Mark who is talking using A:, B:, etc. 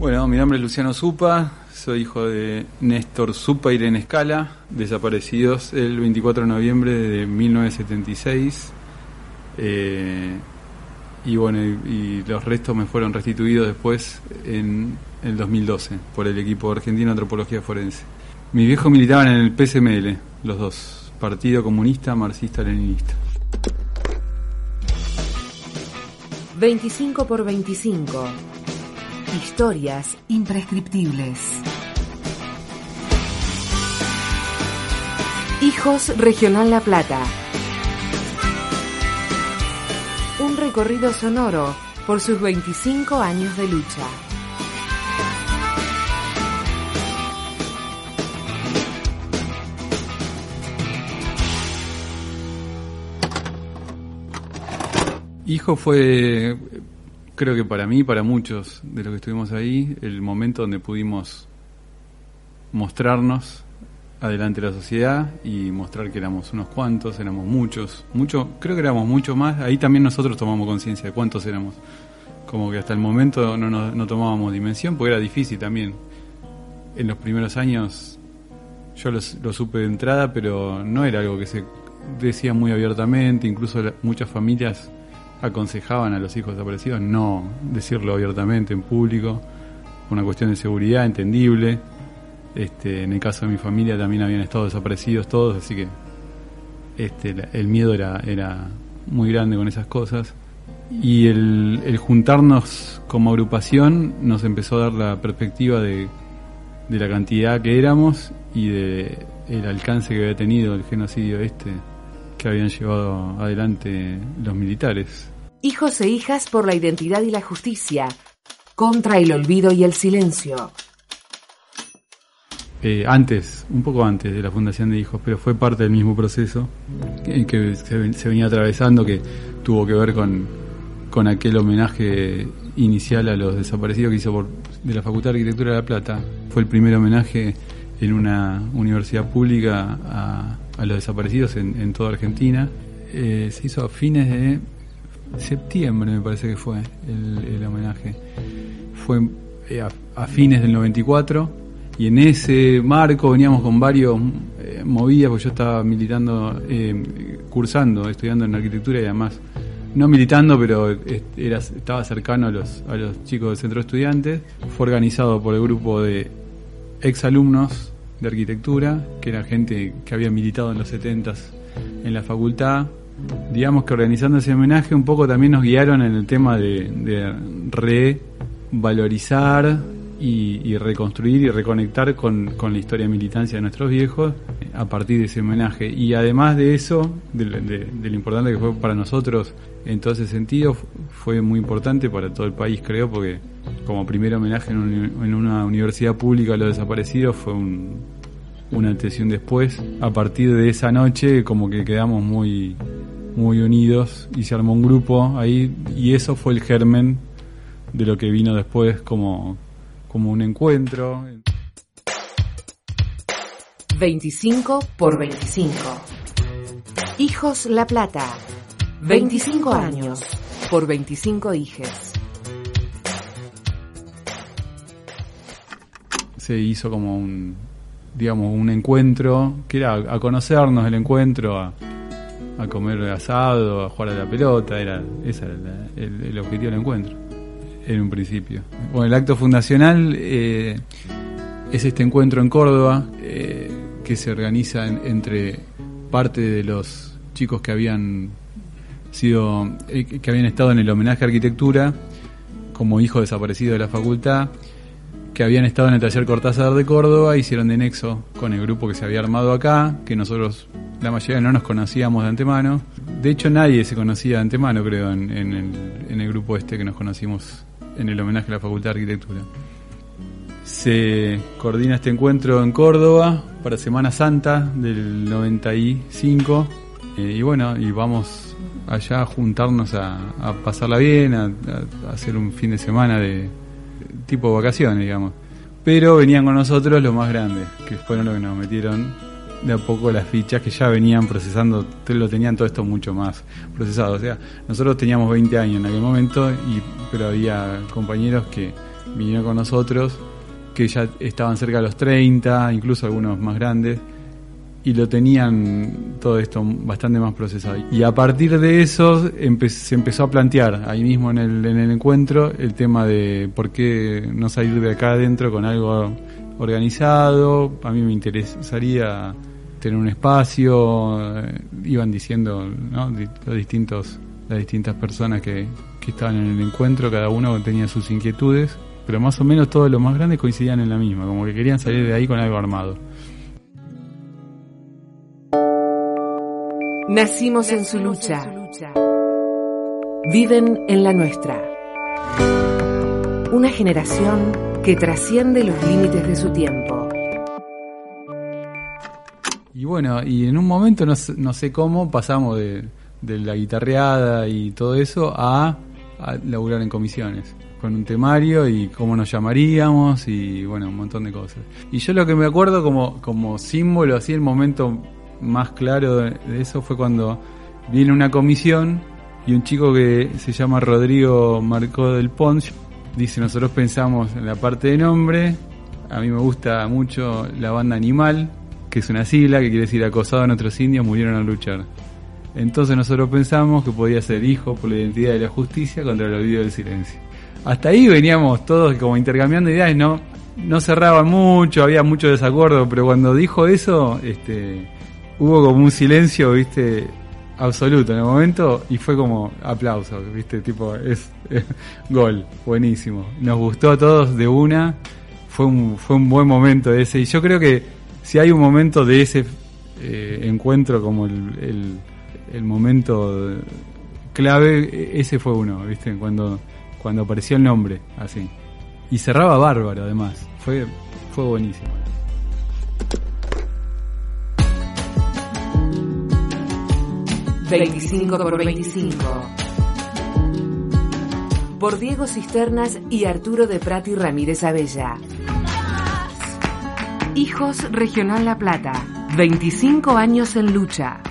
A: Bueno, mi nombre es Luciano Zupa, soy hijo de Néstor Zupa y Irene Escala, desaparecidos el 24 de noviembre de 1976. Eh, y bueno, y, los restos me fueron restituidos después en el 2012 por el equipo argentino de antropología forense. Mis viejos militaban en el PSML, los dos, Partido Comunista Marxista-Leninista.
B: 25 por 25. Historias imprescriptibles. Hijos Regional La Plata. Un recorrido sonoro por sus 25 años de lucha.
A: Hijo fue, creo que para mí, para muchos de los que estuvimos ahí, el momento donde pudimos mostrarnos adelante la sociedad y mostrar que éramos unos cuantos, éramos muchos, mucho, creo que éramos mucho más, ahí también nosotros tomamos conciencia de cuántos éramos, como que hasta el momento no, no, tomábamos dimensión, porque era difícil también. En los primeros años yo lo, supe de entrada, pero no era algo que se decía muy abiertamente, incluso muchas familias aconsejaban a los hijos desaparecidos no decirlo abiertamente en público, una cuestión de seguridad entendible. Este, en el caso de mi familia también habían estado desaparecidos todos, así que este, el miedo era, era muy grande con esas cosas. Y el, el juntarnos como agrupación nos empezó a dar la perspectiva de, de la cantidad que éramos y de el alcance que había tenido el genocidio este que habían llevado adelante los militares.
B: Hijos e hijas por la identidad y la justicia, contra el olvido y el silencio.
A: Eh, antes, un poco antes de la fundación de hijos, pero fue parte del mismo proceso en que se, venía atravesando, que tuvo que ver con, con aquel homenaje inicial a los desaparecidos que hizo por, de la Facultad de Arquitectura de La Plata. Fue el primer homenaje en una universidad pública a, los desaparecidos en, toda Argentina. Eh, se hizo a fines de septiembre, me parece que fue el, homenaje. Fue eh, a, fines del 94 y en ese marco veníamos con varios eh, movidas, porque yo estaba militando, cursando, estudiando en arquitectura y además no militando, pero era, estaba cercano a los, a los chicos del centro de estudiantes. Fue organizado por el grupo de exalumnos de arquitectura, que era gente que había militado en los 70 en la facultad. Digamos que organizando ese homenaje un poco también nos guiaron en el tema de, revalorizar y, reconstruir y reconectar con, la historia de militancia de nuestros viejos a partir de ese homenaje. Y además de eso, de, lo importante que fue para nosotros en todo ese sentido, fue muy importante para todo el país, creo, porque como primer homenaje en, una universidad pública a los desaparecidos fue un, una atención después. A partir de esa noche como que quedamos muy, muy unidos y se armó un grupo ahí y eso fue el germen de lo que vino después como, como un encuentro.
B: 25 por 25. Hijos La Plata. 25 años por 25 hijes.
A: Se hizo como un, digamos, un encuentro, que era a conocernos el encuentro, a, a comer asado, a jugar a la pelota, era ese era el, objetivo del encuentro, en un principio. Bueno, el acto fundacional eh, es este encuentro en Córdoba eh, que se organiza entre parte de los chicos que habían sido, eh, que habían estado en el homenaje a arquitectura como hijos desaparecidos de la facultad que habían estado en el taller Cortázar de Córdoba, hicieron de nexo con el grupo que se había armado acá, que nosotros la mayoría no nos conocíamos de antemano. De hecho nadie se conocía de antemano, creo, en, el, grupo este que nos conocimos en el homenaje a la Facultad de Arquitectura. Se coordina este encuentro en Córdoba para Semana Santa del 95 eh, y bueno, y vamos allá a juntarnos a, pasarla bien, a hacer un fin de semana de, tipo vacaciones, digamos. Pero venían con nosotros los más grandes, que fueron los que nos metieron de a poco las fichas que ya venían procesando, lo tenían todo esto mucho más procesado. O sea, nosotros teníamos 20 años en aquel momento, y, pero había compañeros que vinieron con nosotros, que ya estaban cerca de los 30, incluso algunos más grandes, y lo tenían todo esto bastante más procesado. Y a partir de eso se empezó a plantear ahí mismo en el, en el encuentro el tema de por qué no salir de acá adentro con algo organizado. A mí me interesaría tener un espacio, eh, iban diciendo ¿no? los distintos, las distintas personas que, que estaban en el encuentro, cada uno tenía sus inquietudes, pero más o menos todos los más grandes coincidían en la misma, como que querían salir de ahí con algo armado.
B: Nacimos en su lucha. Viven en la nuestra. Una generación que trasciende los límites de su tiempo.
A: Y bueno, y en un momento, no, sé cómo, pasamos de, la guitarreada y todo eso a, a laburar en comisiones con un temario y cómo nos llamaríamos y bueno, un montón de cosas. Y yo lo que me acuerdo como, como símbolo, así el momento más claro de, eso fue cuando viene una comisión y un chico que se llama Rodrigo Marcó del Pons dice nosotros pensamos en la parte de nombre, a mí me gusta mucho la banda Animal, que es una sigla que quiere decir acosado a nuestros indios murieron al luchar. Entonces nosotros pensamos que podía ser hijo por la identidad de la justicia contra el olvido del silencio. Hasta ahí veníamos todos como intercambiando ideas, no, no cerraban mucho, había mucho desacuerdo, pero cuando dijo eso, este, hubo como un silencio, viste, absoluto en el momento y fue como aplauso, viste, tipo, es, gol, buenísimo. Nos gustó a todos de una, fue un, fue un buen momento ese y yo creo que si hay un momento de ese eh, encuentro como el, el, momento clave, ese fue uno, viste, cuando, cuando apareció el nombre, así. Y cerraba bárbaro además, fue, fue buenísimo.
B: 25 por 25. Por Diego Cisternas y Arturo de Prati Ramírez Abella. Hijos Regional La Plata. 25 años en lucha.